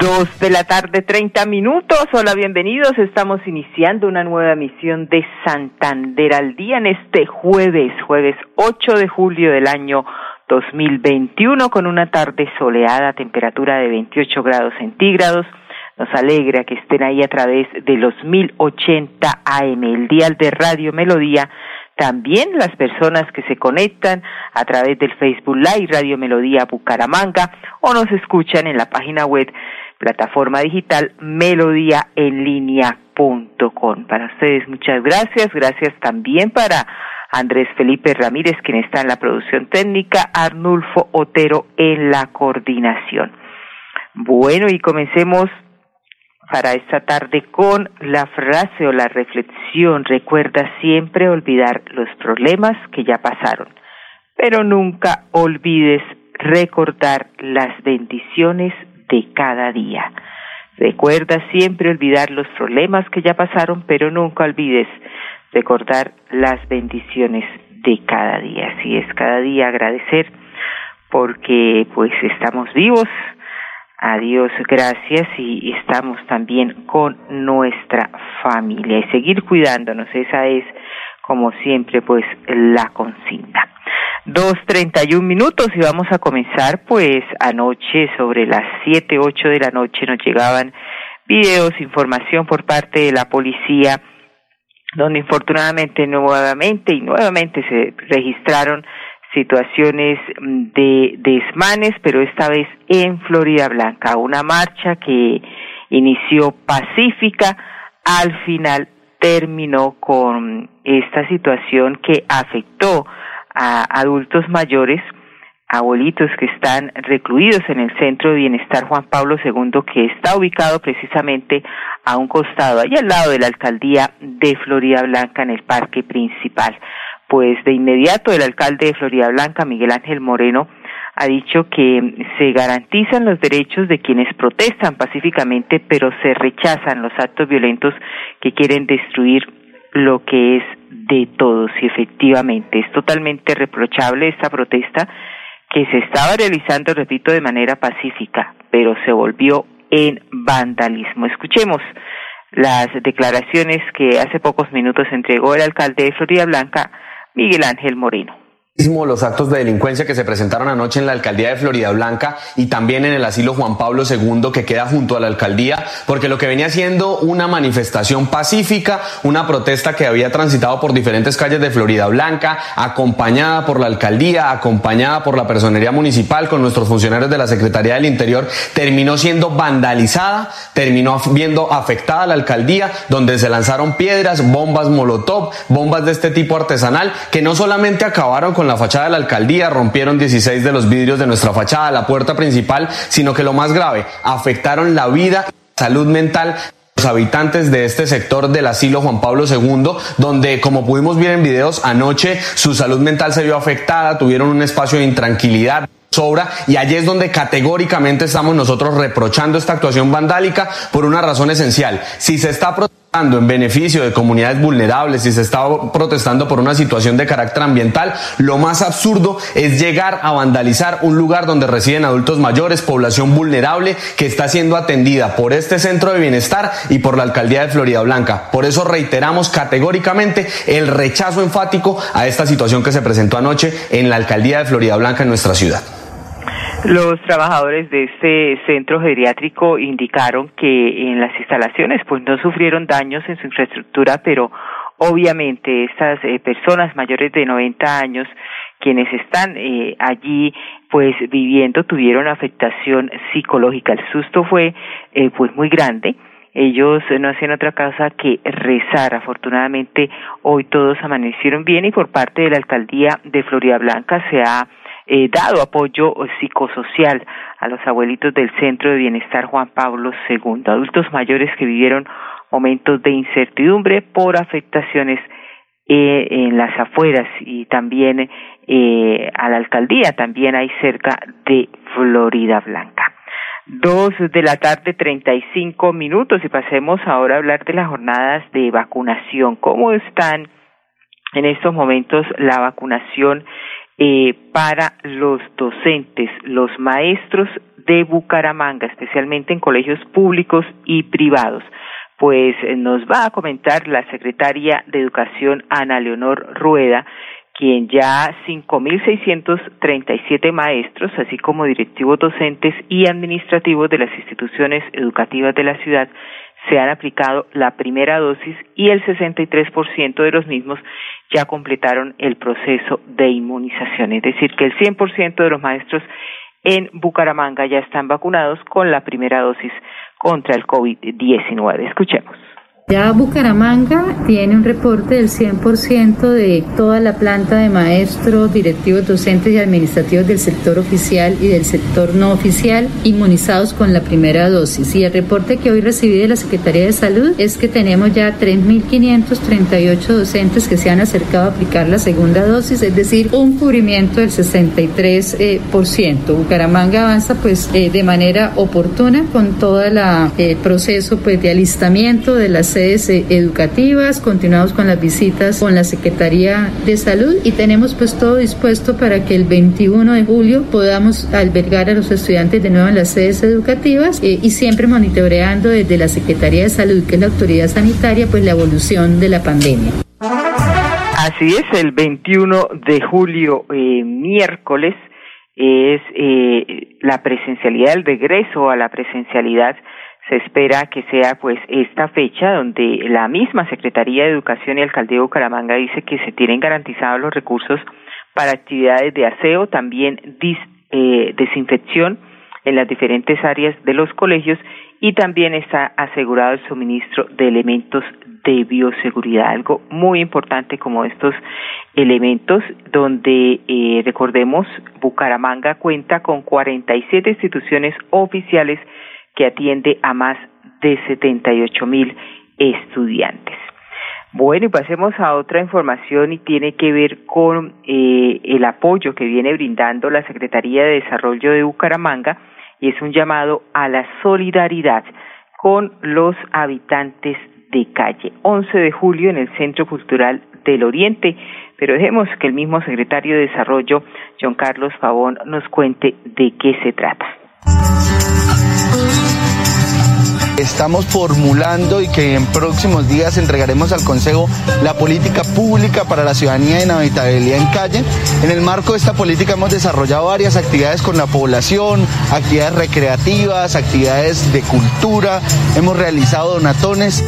Dos de la tarde, treinta minutos. Hola, bienvenidos. Estamos iniciando una nueva emisión de Santander al día en este jueves, jueves 8 de julio del año 2021, con una tarde soleada, temperatura de 28 grados centígrados. Nos alegra que estén ahí a través de los 1080 AM, el dial de Radio Melodía. También las personas que se conectan a través del Facebook Live Radio Melodía Bucaramanga o nos escuchan en la página web plataforma digital melodíaenlínea.com. Para ustedes muchas gracias, gracias también para Andrés Felipe Ramírez, quien está en la producción técnica, Arnulfo Otero en la coordinación. Bueno, y comencemos para esta tarde con la frase o la reflexión. Recuerda siempre olvidar los problemas que ya pasaron, pero nunca olvides recordar las bendiciones de cada día. Recuerda siempre olvidar los problemas que ya pasaron, pero nunca olvides recordar las bendiciones de cada día. Así es, cada día agradecer porque pues estamos vivos. A Dios gracias y estamos también con nuestra familia y seguir cuidándonos. Esa es, como siempre, pues la consigna dos treinta y un minutos y vamos a comenzar pues anoche sobre las siete ocho de la noche nos llegaban videos información por parte de la policía donde infortunadamente nuevamente y nuevamente se registraron situaciones de desmanes pero esta vez en Florida Blanca. Una marcha que inició pacífica al final terminó con esta situación que afectó a adultos mayores, abuelitos que están recluidos en el Centro de Bienestar Juan Pablo II, que está ubicado precisamente a un costado, ahí al lado de la alcaldía de Florida Blanca, en el parque principal. Pues de inmediato el alcalde de Florida Blanca, Miguel Ángel Moreno, ha dicho que se garantizan los derechos de quienes protestan pacíficamente, pero se rechazan los actos violentos que quieren destruir lo que es de todos y efectivamente es totalmente reprochable esta protesta que se estaba realizando, repito, de manera pacífica, pero se volvió en vandalismo. Escuchemos las declaraciones que hace pocos minutos entregó el alcalde de Florida Blanca, Miguel Ángel Moreno los actos de delincuencia que se presentaron anoche en la alcaldía de Florida Blanca y también en el asilo Juan Pablo II que queda junto a la alcaldía, porque lo que venía siendo una manifestación pacífica, una protesta que había transitado por diferentes calles de Florida Blanca, acompañada por la alcaldía, acompañada por la personería municipal con nuestros funcionarios de la Secretaría del Interior, terminó siendo vandalizada, terminó viendo afectada la alcaldía, donde se lanzaron piedras, bombas molotov, bombas de este tipo artesanal, que no solamente acabaron con la fachada de la alcaldía, rompieron 16 de los vidrios de nuestra fachada, la puerta principal, sino que lo más grave, afectaron la vida y salud mental los habitantes de este sector del asilo Juan Pablo II, donde como pudimos ver en videos anoche, su salud mental se vio afectada, tuvieron un espacio de intranquilidad sobra y allí es donde categóricamente estamos nosotros reprochando esta actuación vandálica por una razón esencial. Si se está protestando en beneficio de comunidades vulnerables, si se está protestando por una situación de carácter ambiental, lo más absurdo es llegar a vandalizar un lugar donde residen adultos mayores, población vulnerable que está siendo atendida por este centro de bienestar y por la alcaldía de Florida Blanca. Por eso reiteramos categóricamente el rechazo enfático a esta situación que se presentó anoche en la alcaldía de Florida Blanca en nuestra ciudad. Los trabajadores de este centro geriátrico indicaron que en las instalaciones pues no sufrieron daños en su infraestructura, pero obviamente estas eh, personas mayores de 90 años quienes están eh, allí pues viviendo tuvieron afectación psicológica. El susto fue eh, pues muy grande. Ellos no hacían otra cosa que rezar. Afortunadamente hoy todos amanecieron bien y por parte de la alcaldía de Florida Blanca se ha eh, dado apoyo psicosocial a los abuelitos del Centro de Bienestar Juan Pablo II, adultos mayores que vivieron momentos de incertidumbre por afectaciones eh, en las afueras y también eh, a la alcaldía, también hay cerca de Florida Blanca. Dos de la tarde, treinta y cinco minutos, y pasemos ahora a hablar de las jornadas de vacunación. ¿Cómo están en estos momentos la vacunación eh, para los docentes, los maestros de Bucaramanga, especialmente en colegios públicos y privados? Pues eh, nos va a comentar la secretaria de Educación, Ana Leonor Rueda, quien ya 5.637 maestros, así como directivos docentes y administrativos de las instituciones educativas de la ciudad, se han aplicado la primera dosis y el 63% de los mismos ya completaron el proceso de inmunización. Es decir, que el 100% de los maestros en Bucaramanga ya están vacunados con la primera dosis contra el COVID-19. Escuchemos. Ya Bucaramanga tiene un reporte del 100% de toda la planta de maestros, directivos, docentes y administrativos del sector oficial y del sector no oficial inmunizados con la primera dosis. Y el reporte que hoy recibí de la Secretaría de Salud es que tenemos ya 3.538 docentes que se han acercado a aplicar la segunda dosis, es decir, un cubrimiento del 63%. Eh, Bucaramanga avanza pues eh, de manera oportuna con todo el eh, proceso pues de alistamiento de las sedes eh, educativas, continuamos con las visitas con la Secretaría de Salud y tenemos pues todo dispuesto para que el 21 de julio podamos albergar a los estudiantes de nuevo en las sedes educativas eh, y siempre monitoreando desde la Secretaría de Salud, que es la autoridad sanitaria, pues la evolución de la pandemia. Así es, el 21 de julio, eh, miércoles, es eh, la presencialidad, el regreso a la presencialidad se espera que sea pues esta fecha donde la misma Secretaría de Educación y Alcaldía de Bucaramanga dice que se tienen garantizados los recursos para actividades de aseo, también eh, desinfección en las diferentes áreas de los colegios y también está asegurado el suministro de elementos de bioseguridad, algo muy importante como estos elementos donde eh, recordemos Bucaramanga cuenta con 47 instituciones oficiales que atiende a más de 78 mil estudiantes. Bueno, y pasemos a otra información y tiene que ver con eh, el apoyo que viene brindando la Secretaría de Desarrollo de Bucaramanga y es un llamado a la solidaridad con los habitantes de calle. 11 de julio en el Centro Cultural del Oriente, pero dejemos que el mismo secretario de Desarrollo, John Carlos Favón, nos cuente de qué se trata estamos formulando y que en próximos días entregaremos al Consejo la política pública para la ciudadanía en habitabilidad en calle. En el marco de esta política hemos desarrollado varias actividades con la población, actividades recreativas, actividades de cultura, hemos realizado donatones.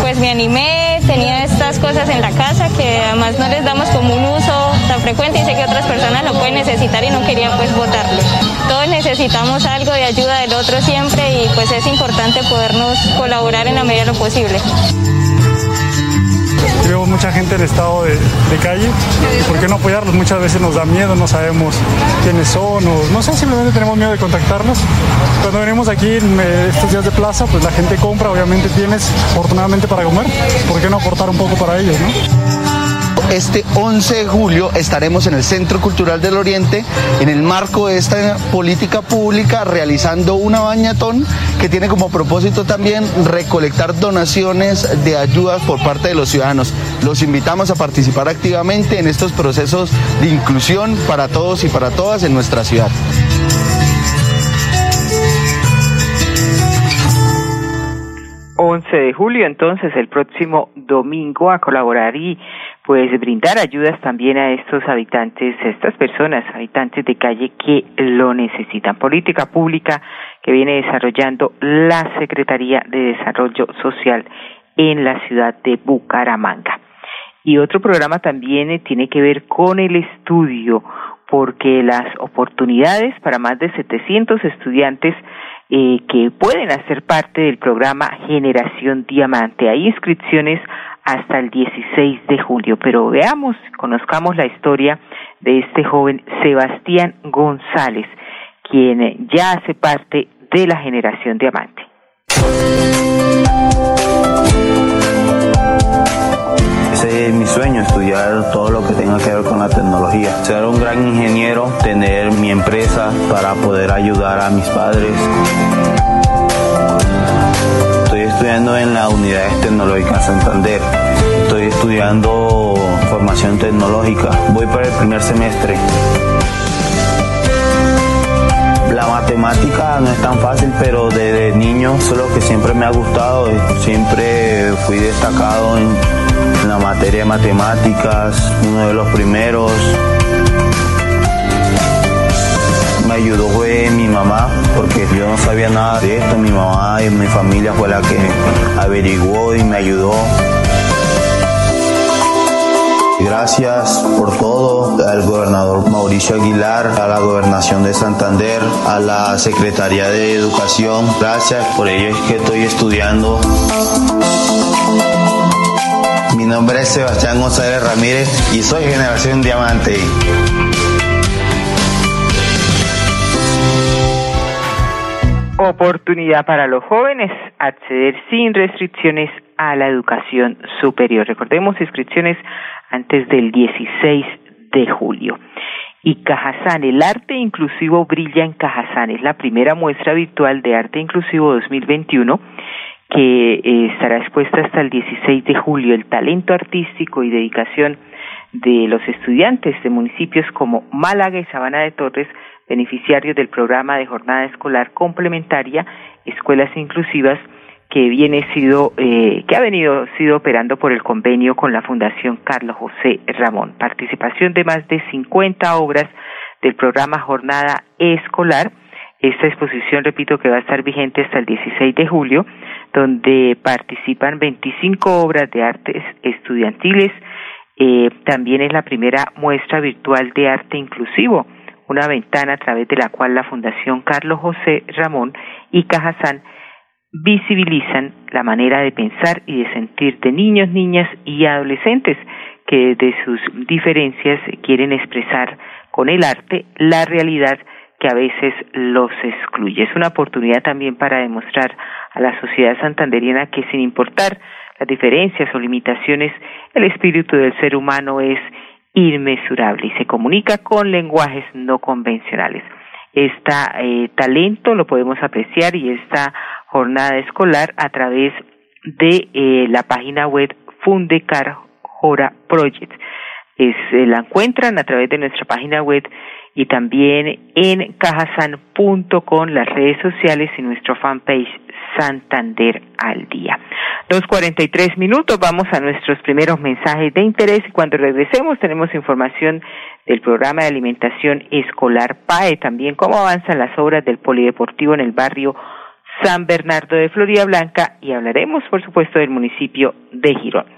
Pues me animé, tenía estas cosas en la casa que además no les damos como un uso tan frecuente y sé que otras personas lo pueden necesitar y no quería pues votarlo. Todos necesitamos algo de ayuda del otro siempre y pues es importante podernos colaborar en la medida de lo posible. Veo mucha gente en estado de, calle. ¿Por qué no apoyarlos? Muchas veces nos da miedo, no sabemos quiénes son, o no sé, simplemente tenemos miedo de contactarlos. Cuando venimos aquí en estos días de plaza, pues la gente compra, obviamente tienes afortunadamente para comer. ¿Por qué no aportar un poco para ellos? Este 11 de julio estaremos en el Centro Cultural del Oriente en el marco de esta política pública realizando una bañatón que tiene como propósito también recolectar donaciones de ayudas por parte de los ciudadanos. Los invitamos a participar activamente en estos procesos de inclusión para todos y para todas en nuestra ciudad. 11 de julio, entonces el próximo domingo a colaborar y pues brindar ayudas también a estos habitantes, a estas personas, habitantes de calle que lo necesitan. Política pública que viene desarrollando la Secretaría de Desarrollo Social en la ciudad de Bucaramanga. Y otro programa también tiene que ver con el estudio porque las oportunidades para más de 700 estudiantes eh, que pueden hacer parte del programa Generación Diamante. Hay inscripciones hasta el 16 de julio, pero veamos, conozcamos la historia de este joven Sebastián González, quien ya hace parte de la Generación Diamante. Es mi sueño, estudiar todo lo que tenga que ver con la tecnología. Ser un gran ingeniero, tener mi empresa para poder ayudar a mis padres. Estoy estudiando en la Unidades Tecnológicas Santander. Estoy estudiando formación tecnológica. Voy para el primer semestre. La matemática no es tan fácil, pero desde niño es lo que siempre me ha gustado. Siempre fui destacado en, la materia de matemáticas, uno de los primeros. Me ayudó fue mi mamá, porque yo no sabía nada de esto. Mi mamá y mi familia fue la que averiguó y me ayudó. Gracias por todo al gobernador Mauricio Aguilar, a la gobernación de Santander, a la Secretaría de Educación. Gracias por ello es que estoy estudiando. Nombre es Sebastián González Ramírez y soy Generación Diamante. Oportunidad para los jóvenes acceder sin restricciones a la educación superior. Recordemos inscripciones antes del 16 de julio. Y Cajazán, el arte inclusivo brilla en Cajazán. Es la primera muestra virtual de arte inclusivo 2021 que eh, estará expuesta hasta el 16 de julio. El talento artístico y dedicación de los estudiantes de municipios como Málaga y Sabana de Torres, beneficiarios del programa de jornada escolar complementaria, escuelas inclusivas, que viene sido eh, que ha venido sido operando por el convenio con la Fundación Carlos José Ramón. Participación de más de 50 obras del programa Jornada Escolar. Esta exposición, repito, que va a estar vigente hasta el 16 de julio, donde participan 25 obras de artes estudiantiles. Eh, también es la primera muestra virtual de arte inclusivo, una ventana a través de la cual la Fundación Carlos José Ramón y Cajazán visibilizan la manera de pensar y de sentir de niños, niñas y adolescentes que de sus diferencias quieren expresar con el arte la realidad que a veces los excluye. Es una oportunidad también para demostrar a la sociedad santanderiana que sin importar las diferencias o limitaciones, el espíritu del ser humano es inmesurable y se comunica con lenguajes no convencionales. Este talento lo podemos apreciar y esta jornada escolar a través de eh, la página web Fundecar Jora Project. Es, eh, la encuentran a través de nuestra página web y también en cajasan.com, las redes sociales y nuestro fanpage Santander al día. Dos cuarenta y tres minutos, vamos a nuestros primeros mensajes de interés y cuando regresemos tenemos información del programa de alimentación escolar PAE, también cómo avanzan las obras del polideportivo en el barrio San Bernardo de Florida Blanca y hablaremos, por supuesto, del municipio de Girón.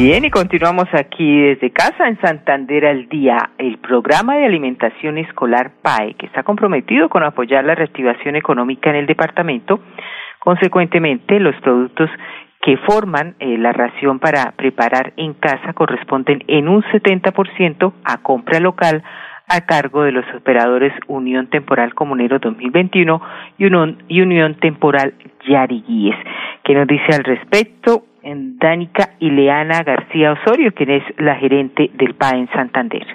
Bien, y continuamos aquí desde casa en Santander al día, el programa de alimentación escolar PAE, que está comprometido con apoyar la reactivación económica en el departamento. Consecuentemente, los productos que forman eh, la ración para preparar en casa corresponden en un 70% a compra local a cargo de los operadores Unión Temporal Comunero 2021 y Unión, y Unión Temporal Yariguíes. ¿Qué nos dice al respecto? Dánica Ileana García Osorio, quien es la gerente del PA en Santander.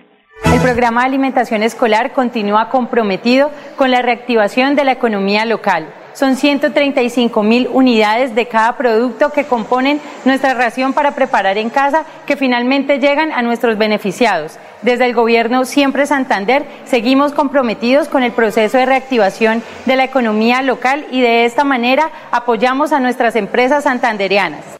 El programa de alimentación escolar continúa comprometido con la reactivación de la economía local. Son 135 mil unidades de cada producto que componen nuestra ración para preparar en casa que finalmente llegan a nuestros beneficiados. Desde el gobierno Siempre Santander seguimos comprometidos con el proceso de reactivación de la economía local y de esta manera apoyamos a nuestras empresas santandereanas.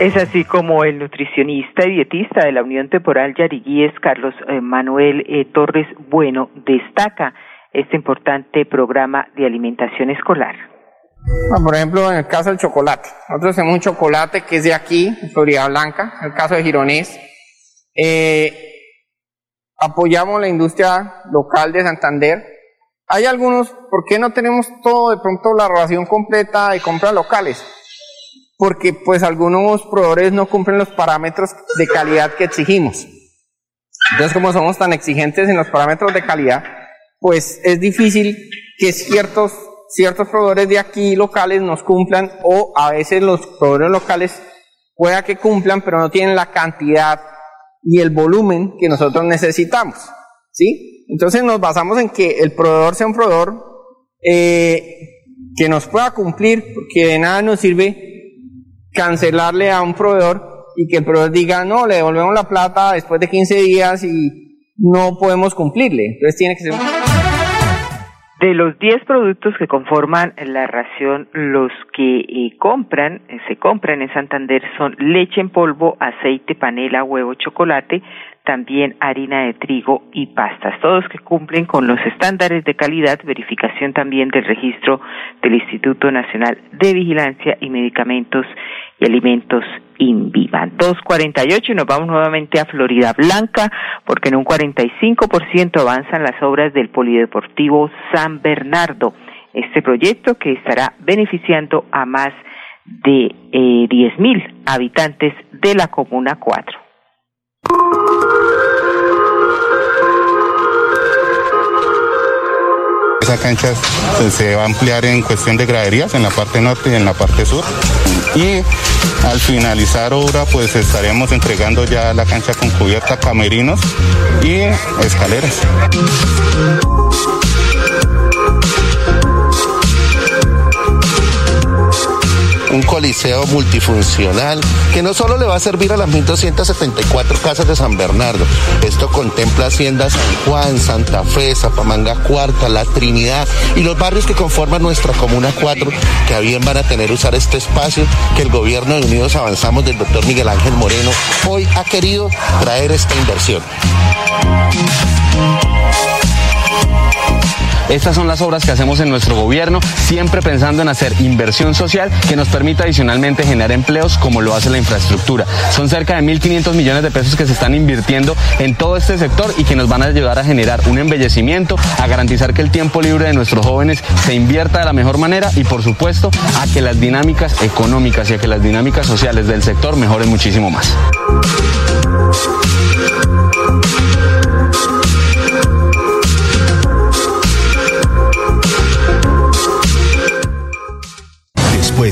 Es así como el nutricionista y dietista de la Unión Temporal Yariguíes, Carlos eh, Manuel eh, Torres Bueno, destaca este importante programa de alimentación escolar. por ejemplo, en el caso del chocolate. Nosotros tenemos un chocolate que es de aquí, Florida Blanca, en el caso de Gironés. Eh, apoyamos la industria local de Santander. Hay algunos, ¿por qué no tenemos todo de pronto la relación completa de compras locales? Porque pues algunos proveedores no cumplen los parámetros de calidad que exigimos. Entonces, como somos tan exigentes en los parámetros de calidad, pues es difícil que ciertos, ciertos proveedores de aquí locales nos cumplan o a veces los proveedores locales pueda que cumplan, pero no tienen la cantidad y el volumen que nosotros necesitamos. ¿Sí? Entonces nos basamos en que el proveedor sea un proveedor eh, que nos pueda cumplir, porque de nada nos sirve cancelarle a un proveedor y que el proveedor diga, no, le devolvemos la plata después de 15 días y no podemos cumplirle. Entonces tiene que ser... De los 10 productos que conforman la ración, los que eh, compran, eh, se compran en Santander son leche en polvo, aceite, panela, huevo, chocolate, también harina de trigo y pastas, todos que cumplen con los estándares de calidad, verificación también del registro del Instituto Nacional de Vigilancia y Medicamentos y Alimentos INVIVA. 2.48 y nos vamos nuevamente a Florida Blanca porque en un 45% avanzan las obras del Polideportivo San Bernardo. Este proyecto que estará beneficiando a más de eh, 10.000 habitantes de la Comuna 4. Esa cancha se va a ampliar en cuestión de graderías en la parte norte y en la parte sur. Y al finalizar obra, pues estaremos entregando ya la cancha con cubierta, camerinos y escaleras. Un coliseo multifuncional que no solo le va a servir a las 1.274 casas de San Bernardo, esto contempla Hacienda San Juan, Santa Fe, Zapamanga Cuarta, La Trinidad y los barrios que conforman nuestra Comuna 4, que a bien van a tener usar este espacio que el gobierno de Unidos Avanzamos del doctor Miguel Ángel Moreno hoy ha querido traer esta inversión. Estas son las obras que hacemos en nuestro gobierno, siempre pensando en hacer inversión social que nos permita adicionalmente generar empleos como lo hace la infraestructura. Son cerca de 1.500 millones de pesos que se están invirtiendo en todo este sector y que nos van a ayudar a generar un embellecimiento, a garantizar que el tiempo libre de nuestros jóvenes se invierta de la mejor manera y por supuesto a que las dinámicas económicas y a que las dinámicas sociales del sector mejoren muchísimo más.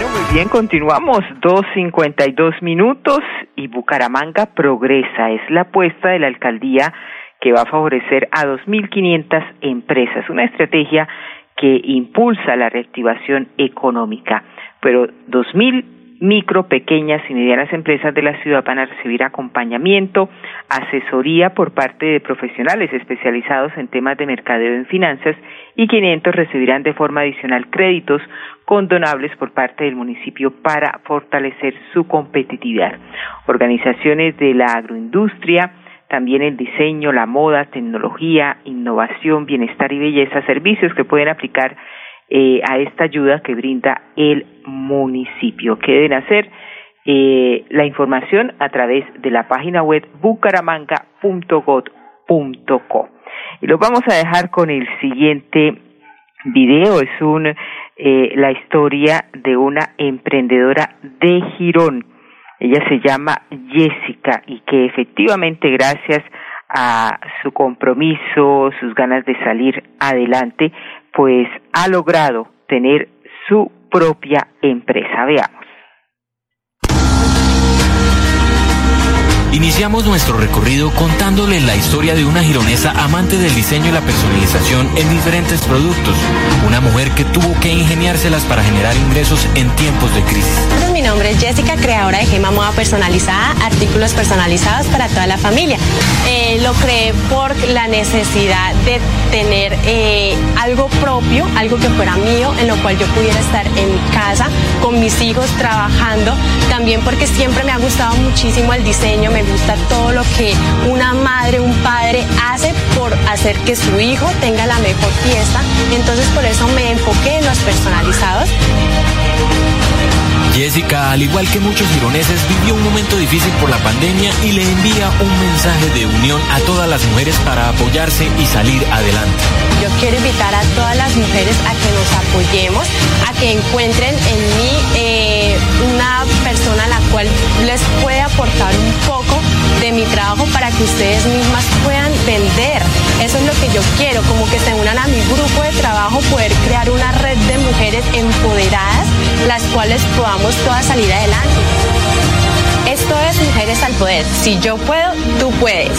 Muy bien, continuamos. 2.52 minutos y Bucaramanga progresa. Es la apuesta de la alcaldía que va a favorecer a 2.500 empresas. Una estrategia que impulsa la reactivación económica. Pero 2.000 micro, pequeñas y medianas empresas de la ciudad van a recibir acompañamiento, asesoría por parte de profesionales especializados en temas de mercadeo en finanzas y 500 recibirán de forma adicional créditos condonables por parte del municipio para fortalecer su competitividad. Organizaciones de la agroindustria, también el diseño, la moda, tecnología, innovación, bienestar y belleza, servicios que pueden aplicar eh, a esta ayuda que brinda el municipio. ¿Qué deben hacer? Eh, la información a través de la página web bucaramanga.gov.co. Y lo vamos a dejar con el siguiente video. Es un, eh, la historia de una emprendedora de Girón. Ella se llama Jessica y que efectivamente gracias a su compromiso, sus ganas de salir adelante, pues ha logrado tener su propia empresa. Veamos. Iniciamos nuestro recorrido contándole la historia de una gironesa amante del diseño y la personalización en diferentes productos. Una mujer que tuvo que ingeniárselas para generar ingresos en tiempos de crisis. Mi nombre es Jessica, creadora de Gema Moda Personalizada, artículos personalizados para toda la familia. Eh, lo creé por la necesidad de tener eh, algo propio, algo que fuera mío, en lo cual yo pudiera estar en casa con mis hijos trabajando. También porque siempre me ha gustado muchísimo el diseño, gusta todo lo que una madre, un padre hace por hacer que su hijo tenga la mejor fiesta. Entonces por eso me enfoqué en los personalizados. Jessica, al igual que muchos gironeses, vivió un momento difícil por la pandemia y le envía un mensaje de unión a todas las mujeres para apoyarse y salir adelante. Yo quiero invitar a todas las mujeres a que nos apoyemos, a que encuentren en mí eh, una persona a la cual les puede aportar un poco de mi trabajo para que ustedes mismas puedan vender. Eso es lo que yo quiero, como que se unan a mi grupo de trabajo, poder crear una red de mujeres empoderadas, las cuales podamos todas salir adelante. Esto es Mujeres al Poder. Si yo puedo, tú puedes.